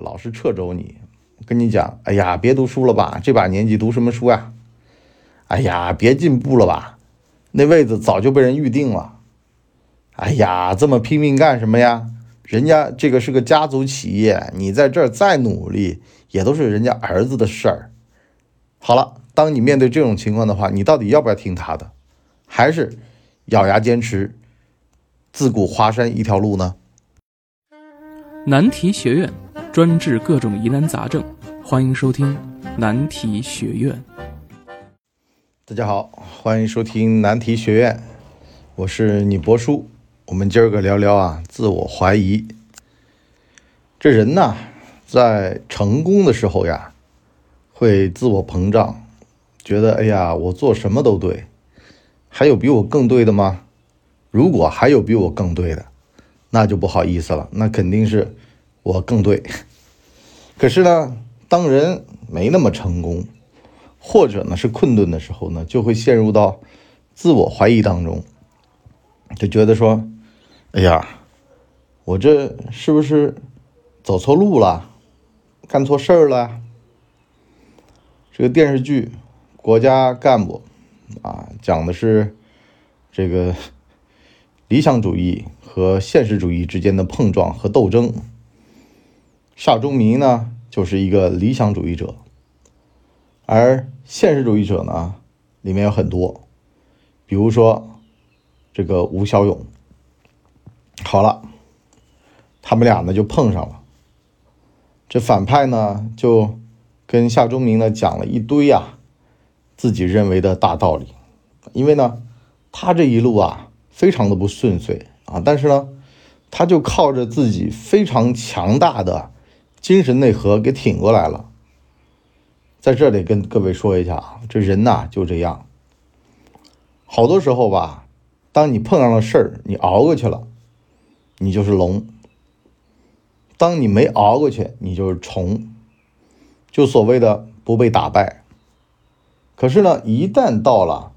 老是掣肘你，跟你讲，哎呀，别读书了吧，这把年纪读什么书呀？哎呀，别进步了吧，那位子早就被人预定了。哎呀，这么拼命干什么呀？人家这个是个家族企业，你在这儿再努力，也都是人家儿子的事儿。好了，当你面对这种情况的话，你到底要不要听他的，还是咬牙坚持，自古华山一条路呢？难题学院专治各种疑难杂症，欢迎收听难题学院。大家好，欢迎收听难题学院，我是你博叔。我们今儿个聊聊啊，自我怀疑。这人呐，在成功的时候呀，会自我膨胀，觉得哎呀，我做什么都对，还有比我更对的吗？如果还有比我更对的，那就不好意思了，那肯定是我更对。可是呢，当人没那么成功，或者呢是困顿的时候呢，就会陷入到自我怀疑当中，就觉得说，哎呀，我这是不是走错路了，干错事儿了？这个电视剧《国家干部》啊，讲的是这个理想主义。和现实主义之间的碰撞和斗争。夏忠明呢，就是一个理想主义者，而现实主义者呢，里面有很多，比如说这个吴小勇。好了，他们俩呢就碰上了。这反派呢，就跟夏忠明呢讲了一堆呀，自己认为的大道理，因为呢，他这一路啊，非常的不顺遂。啊，但是呢，他就靠着自己非常强大的精神内核给挺过来了。在这里跟各位说一下啊，这人呐就这样，好多时候吧，当你碰上了事儿，你熬过去了，你就是龙；当你没熬过去，你就是虫，就所谓的不被打败。可是呢，一旦到了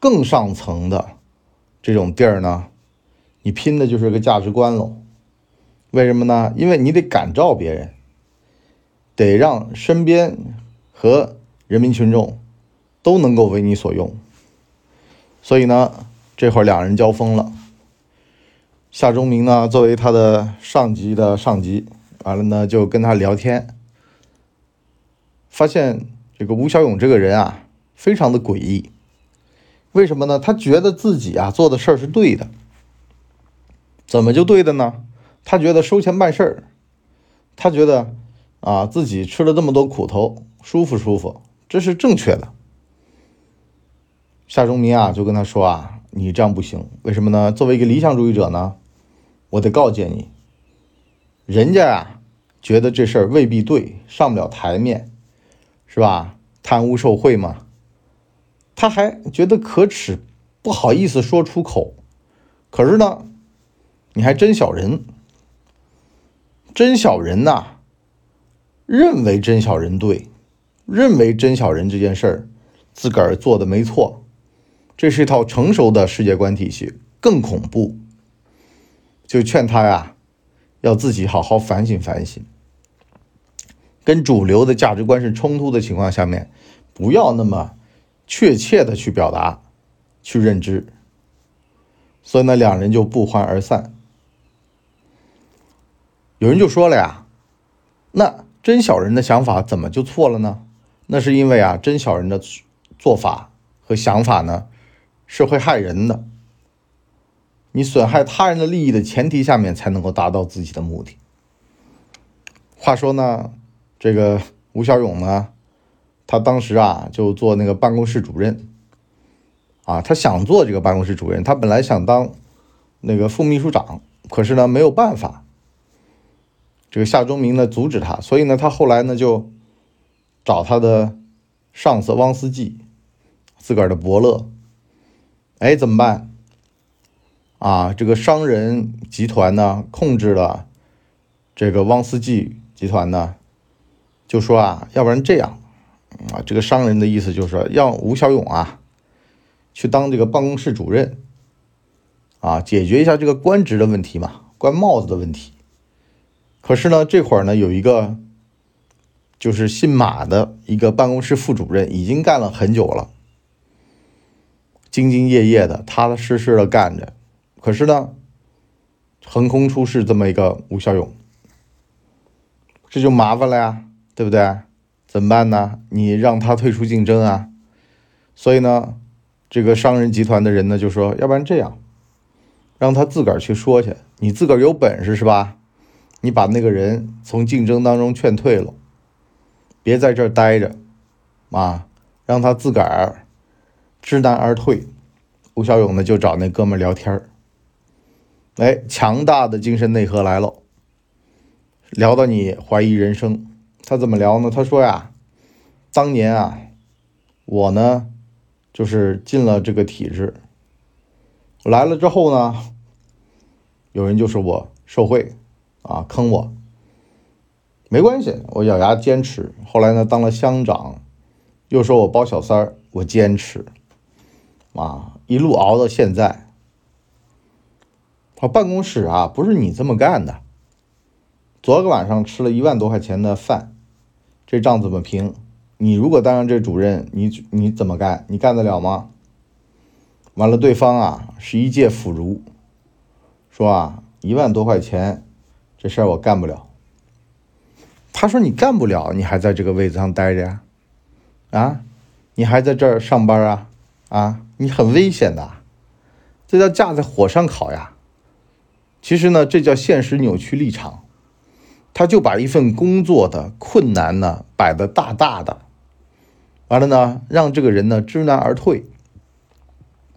更上层的这种地儿呢？你拼的就是个价值观喽，为什么呢？因为你得感召别人，得让身边和人民群众都能够为你所用。所以呢，这会儿两人交锋了。夏忠明呢，作为他的上级的上级，完了呢就跟他聊天，发现这个吴小勇这个人啊，非常的诡异。为什么呢？他觉得自己啊做的事儿是对的。怎么就对的呢？他觉得收钱办事儿，他觉得啊自己吃了这么多苦头，舒服舒服，这是正确的。夏忠民啊就跟他说啊，你这样不行，为什么呢？作为一个理想主义者呢，我得告诫你，人家啊觉得这事儿未必对，上不了台面，是吧？贪污受贿嘛，他还觉得可耻，不好意思说出口，可是呢。你还真小人，真小人呐！认为真小人对，认为真小人这件事儿自个儿做的没错，这是一套成熟的世界观体系，更恐怖。就劝他呀，要自己好好反省反省，跟主流的价值观是冲突的情况下面，不要那么确切的去表达、去认知。所以呢，两人就不欢而散。有人就说了呀，那真小人的想法怎么就错了呢？那是因为啊，真小人的做法和想法呢，是会害人的。你损害他人的利益的前提下面，才能够达到自己的目的。话说呢，这个吴小勇呢，他当时啊就做那个办公室主任，啊，他想做这个办公室主任，他本来想当那个副秘书长，可是呢没有办法。这个夏忠明呢阻止他，所以呢，他后来呢就找他的上司汪思济，自个儿的伯乐。哎，怎么办？啊，这个商人集团呢控制了这个汪思济集团呢，就说啊，要不然这样啊，这个商人的意思就是说，让吴小勇啊去当这个办公室主任，啊，解决一下这个官职的问题嘛，官帽子的问题。可是呢，这会儿呢，有一个就是姓马的一个办公室副主任，已经干了很久了，兢兢业业的，踏踏实实的干着。可是呢，横空出世这么一个吴小勇，这就麻烦了呀，对不对？怎么办呢？你让他退出竞争啊？所以呢，这个商人集团的人呢就说，要不然这样，让他自个儿去说去，你自个儿有本事是吧？你把那个人从竞争当中劝退了，别在这儿待着，啊，让他自个儿知难而退。吴小勇呢就找那哥们聊天儿，哎，强大的精神内核来了，聊到你怀疑人生。他怎么聊呢？他说呀，当年啊，我呢就是进了这个体制，来了之后呢，有人就说我受贿。啊，坑我，没关系，我咬牙坚持。后来呢，当了乡长，又说我包小三儿，我坚持，啊，一路熬到现在。他办公室啊，不是你这么干的。昨个晚上吃了一万多块钱的饭，这账怎么平？你如果当上这主任，你你怎么干？你干得了吗？完了，对方啊是一介腐儒，说啊一万多块钱。这事儿我干不了。他说：“你干不了，你还在这个位子上待着呀？啊，你还在这儿上班啊？啊，你很危险的，这叫架在火上烤呀。其实呢，这叫现实扭曲立场。他就把一份工作的困难呢摆的大大的，完了呢，让这个人呢知难而退。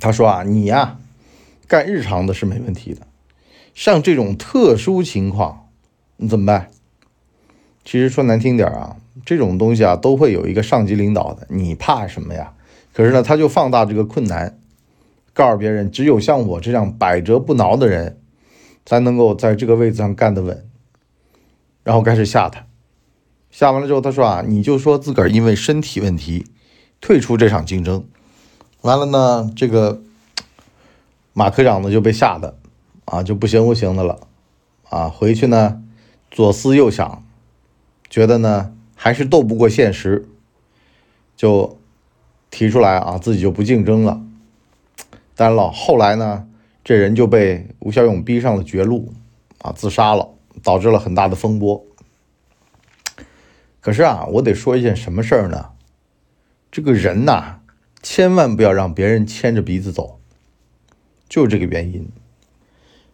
他说啊，你呀，干日常的是没问题的。”像这种特殊情况，你怎么办？其实说难听点啊，这种东西啊，都会有一个上级领导的，你怕什么呀？可是呢，他就放大这个困难，告诉别人，只有像我这样百折不挠的人，才能够在这个位子上干得稳。然后开始吓他，吓完了之后，他说啊，你就说自个儿因为身体问题退出这场竞争。完了呢，这个马科长呢就被吓得。啊，就不行不行的了，啊，回去呢，左思右想，觉得呢还是斗不过现实，就提出来啊，自己就不竞争了。当然了，后来呢，这人就被吴小勇逼上了绝路，啊，自杀了，导致了很大的风波。可是啊，我得说一件什么事儿呢？这个人呐，千万不要让别人牵着鼻子走，就这个原因。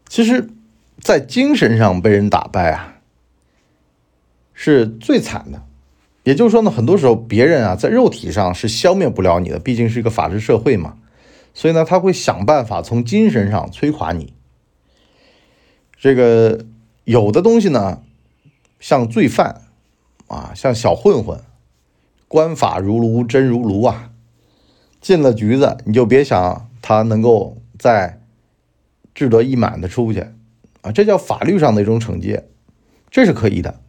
其实，在精神上被人打败啊，是最惨的。也就是说呢，很多时候别人啊，在肉体上是消灭不了你的，毕竟是一个法治社会嘛。所以呢，他会想办法从精神上摧垮你。这个有的东西呢，像罪犯啊，像小混混，官法如炉，真如炉啊。进了局子，你就别想他能够在。志得意满的出去，啊，这叫法律上的一种惩戒，这是可以的。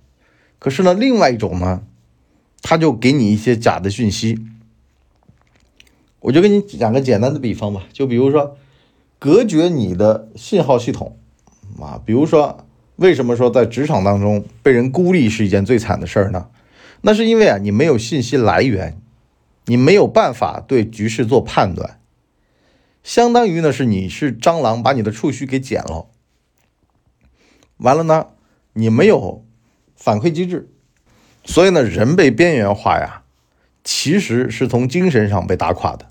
可是呢，另外一种呢，他就给你一些假的讯息。我就给你讲个简单的比方吧，就比如说，隔绝你的信号系统，啊，比如说，为什么说在职场当中被人孤立是一件最惨的事儿呢？那是因为啊，你没有信息来源，你没有办法对局势做判断。相当于呢是你是蟑螂把你的触须给剪了，完了呢你没有反馈机制，所以呢人被边缘化呀，其实是从精神上被打垮的。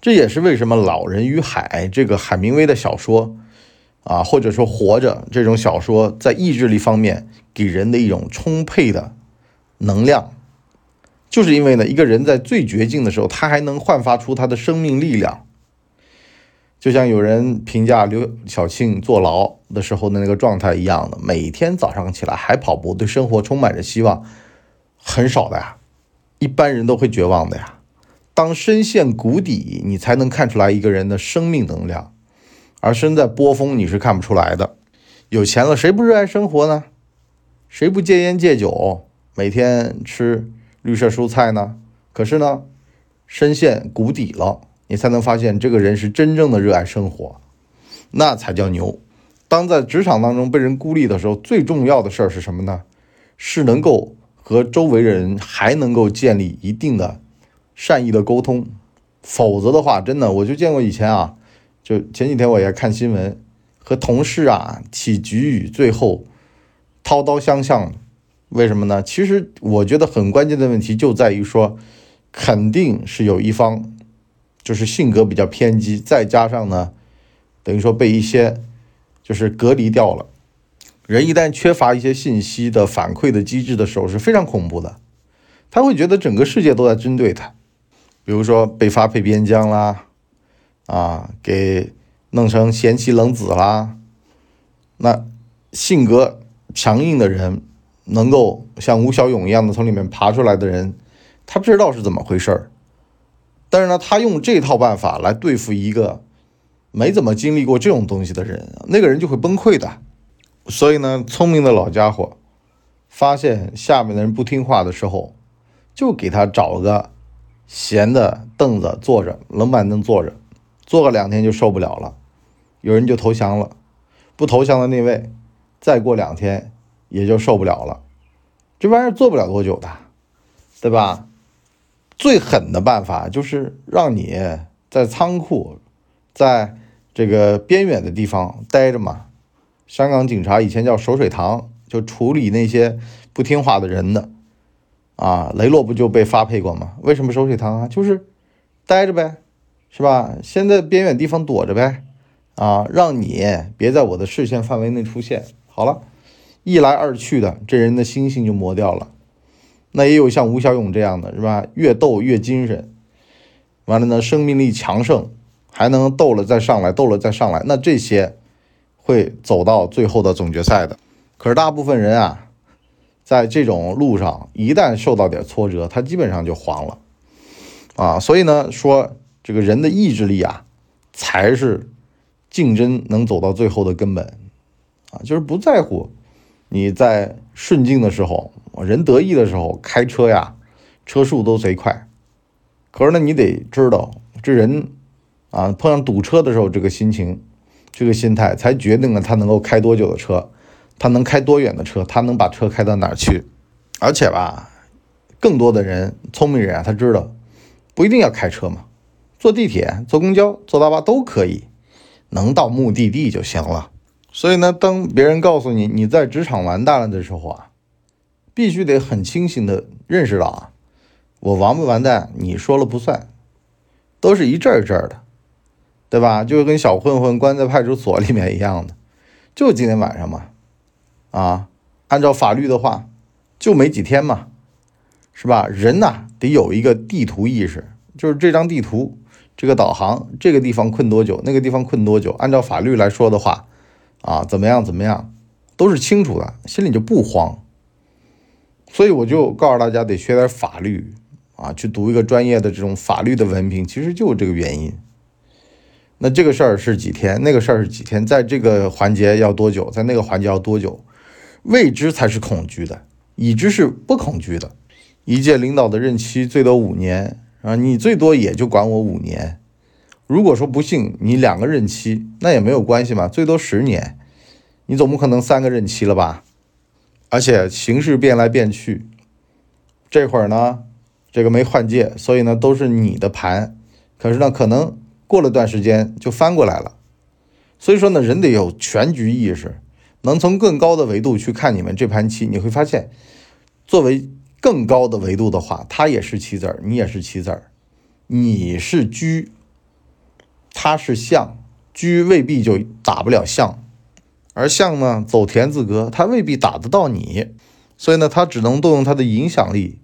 这也是为什么《老人与海》这个海明威的小说啊，或者说《活着》这种小说，在意志力方面给人的一种充沛的能量，就是因为呢一个人在最绝境的时候，他还能焕发出他的生命力量。就像有人评价刘晓庆坐牢的时候的那个状态一样的，每天早上起来还跑步，对生活充满着希望，很少的呀，一般人都会绝望的呀。当深陷谷底，你才能看出来一个人的生命能量，而身在波峰，你是看不出来的。有钱了，谁不热爱生活呢？谁不戒烟戒酒，每天吃绿色蔬菜呢？可是呢，深陷谷底了。你才能发现这个人是真正的热爱生活，那才叫牛。当在职场当中被人孤立的时候，最重要的事儿是什么呢？是能够和周围人还能够建立一定的善意的沟通。否则的话，真的我就见过以前啊，就前几天我也看新闻，和同事啊起局语，最后掏刀相向。为什么呢？其实我觉得很关键的问题就在于说，肯定是有一方就是性格比较偏激，再加上呢，等于说被一些就是隔离掉了。人一旦缺乏一些信息的反馈的机制的时候，是非常恐怖的。他会觉得整个世界都在针对他，比如说被发配边疆啦，啊，给弄成贤妻冷子啦。那性格强硬的人。能够像吴小勇一样的从里面爬出来的人，他不知道是怎么回事儿，但是呢，他用这套办法来对付一个没怎么经历过这种东西的人，那个人就会崩溃的。所以呢，聪明的老家伙发现下面的人不听话的时候，就给他找个闲的凳子坐着，冷板凳坐着，坐个两天就受不了了，有人就投降了，不投降的那位，再过两天。也就受不了了，这玩意儿做不了多久的，对吧？最狠的办法就是让你在仓库，在这个边远的地方待着嘛。香港警察以前叫守水塘，就处理那些不听话的人的。啊，雷洛不就被发配过吗？为什么守水塘啊？就是待着呗，是吧？先在边远地方躲着呗，啊，让你别在我的视线范围内出现。好了。一来二去的，这人的心性就磨掉了。那也有像吴小勇这样的，是吧？越斗越精神，完了呢，生命力强盛，还能斗了再上来，斗了再上来。那这些会走到最后的总决赛的。可是大部分人啊，在这种路上，一旦受到点挫折，他基本上就黄了啊。所以呢，说这个人的意志力啊，才是竞争能走到最后的根本啊，就是不在乎。你在顺境的时候，人得意的时候，开车呀，车速都贼快。可是呢，你得知道，这人啊，碰上堵车的时候，这个心情，这个心态，才决定了他能够开多久的车，他能开多远的车，他能把车开到哪儿去。而且吧，更多的人，聪明人啊，他知道，不一定要开车嘛，坐地铁、坐公交、坐大巴都可以，能到目的地就行了。所以呢，当别人告诉你你在职场完蛋了的时候啊，必须得很清醒的认识到啊，我完不完蛋你说了不算，都是一阵一阵的，对吧？就跟小混混关在派出所里面一样的，就今天晚上嘛，啊，按照法律的话，就没几天嘛，是吧？人呐得有一个地图意识，就是这张地图，这个导航，这个地方困多久，那个地方困多久，按照法律来说的话。啊，怎么样？怎么样，都是清楚的，心里就不慌。所以我就告诉大家，得学点法律啊，去读一个专业的这种法律的文凭，其实就这个原因。那这个事儿是几天，那个事儿是几天，在这个环节要多久，在那个环节要多久？未知才是恐惧的，已知是不恐惧的。一届领导的任期最多五年啊，你最多也就管我五年。如果说不幸你两个任期，那也没有关系嘛，最多十年，你总不可能三个任期了吧？而且形势变来变去，这会儿呢，这个没换届，所以呢都是你的盘，可是呢可能过了段时间就翻过来了，所以说呢人得有全局意识，能从更高的维度去看你们这盘棋，你会发现，作为更高的维度的话，他也是棋子儿，你也是棋子儿，你是车。他是象，车未必就打不了象，而象呢走田字格，他未必打得到你，所以呢，他只能动用他的影响力，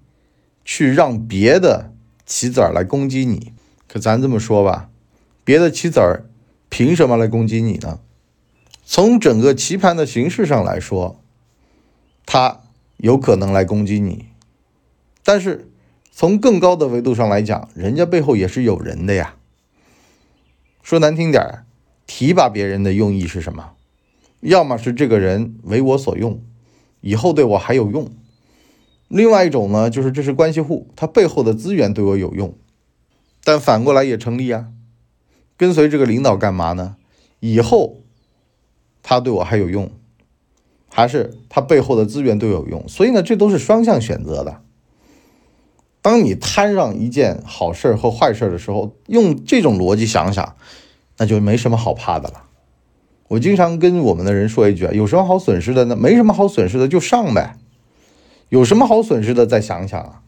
去让别的棋子儿来攻击你。可咱这么说吧，别的棋子儿凭什么来攻击你呢？从整个棋盘的形式上来说，他有可能来攻击你，但是从更高的维度上来讲，人家背后也是有人的呀。说难听点，提拔别人的用意是什么？要么是这个人为我所用，以后对我还有用；另外一种呢，就是这是关系户，他背后的资源对我有用。但反过来也成立啊。跟随这个领导干嘛呢？以后他对我还有用，还是他背后的资源对我有用？所以呢，这都是双向选择的。当你摊上一件好事和坏事的时候，用这种逻辑想想，那就没什么好怕的了。我经常跟我们的人说一句啊，有什么好损失的呢？没什么好损失的，就上呗。有什么好损失的？再想想啊。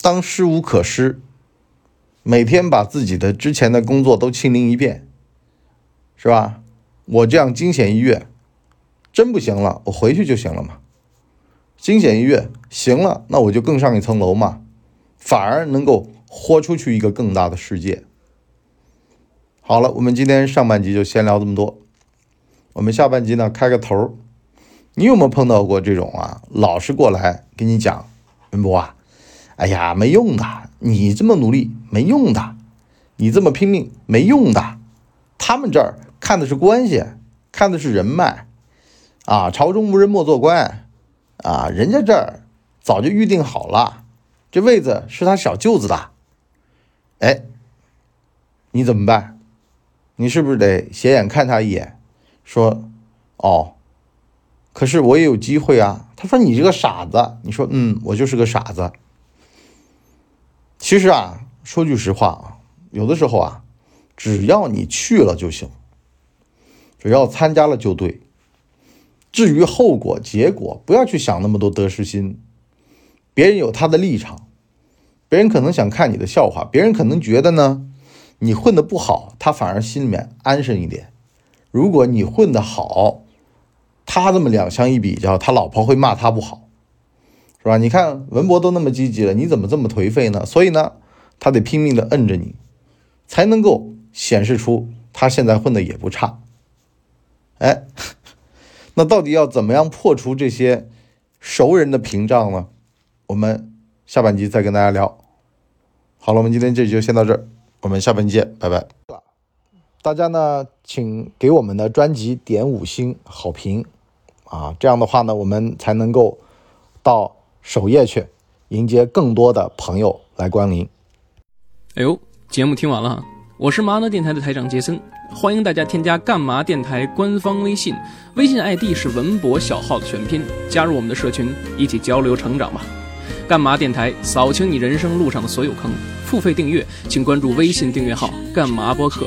当失无可失，每天把自己的之前的工作都清零一遍，是吧？我这样惊险一跃，真不行了，我回去就行了嘛。惊险一跃行了，那我就更上一层楼嘛。反而能够豁出去一个更大的世界。好了，我们今天上半集就先聊这么多。我们下半集呢，开个头。你有没有碰到过这种啊？老是过来跟你讲，文博啊，哎呀，没用的，你这么努力没用的，你这么拼命没用的。他们这儿看的是关系，看的是人脉啊。朝中无人莫做官啊，人家这儿早就预定好了。这位子是他小舅子的，哎，你怎么办？你是不是得斜眼看他一眼，说：“哦，可是我也有机会啊。”他说：“你这个傻子。”你说：“嗯，我就是个傻子。”其实啊，说句实话啊，有的时候啊，只要你去了就行，只要参加了就对。至于后果、结果，不要去想那么多得失心。别人有他的立场。别人可能想看你的笑话，别人可能觉得呢，你混的不好，他反而心里面安生一点。如果你混的好，他这么两相一比较，他老婆会骂他不好，是吧？你看文博都那么积极了，你怎么这么颓废呢？所以呢，他得拼命的摁着你，才能够显示出他现在混的也不差。哎，那到底要怎么样破除这些熟人的屏障呢？我们。下半集再跟大家聊。好了，我们今天这集就先到这儿，我们下半集见，拜拜。大家呢，请给我们的专辑点五星好评啊，这样的话呢，我们才能够到首页去迎接更多的朋友来光临。哎呦，节目听完了，我是麻辣电台的台长杰森，欢迎大家添加干嘛电台官方微信，微信 ID 是文博小号的全拼，加入我们的社群，一起交流成长吧。干嘛电台扫清你人生路上的所有坑，付费订阅请关注微信订阅号“干嘛播客”。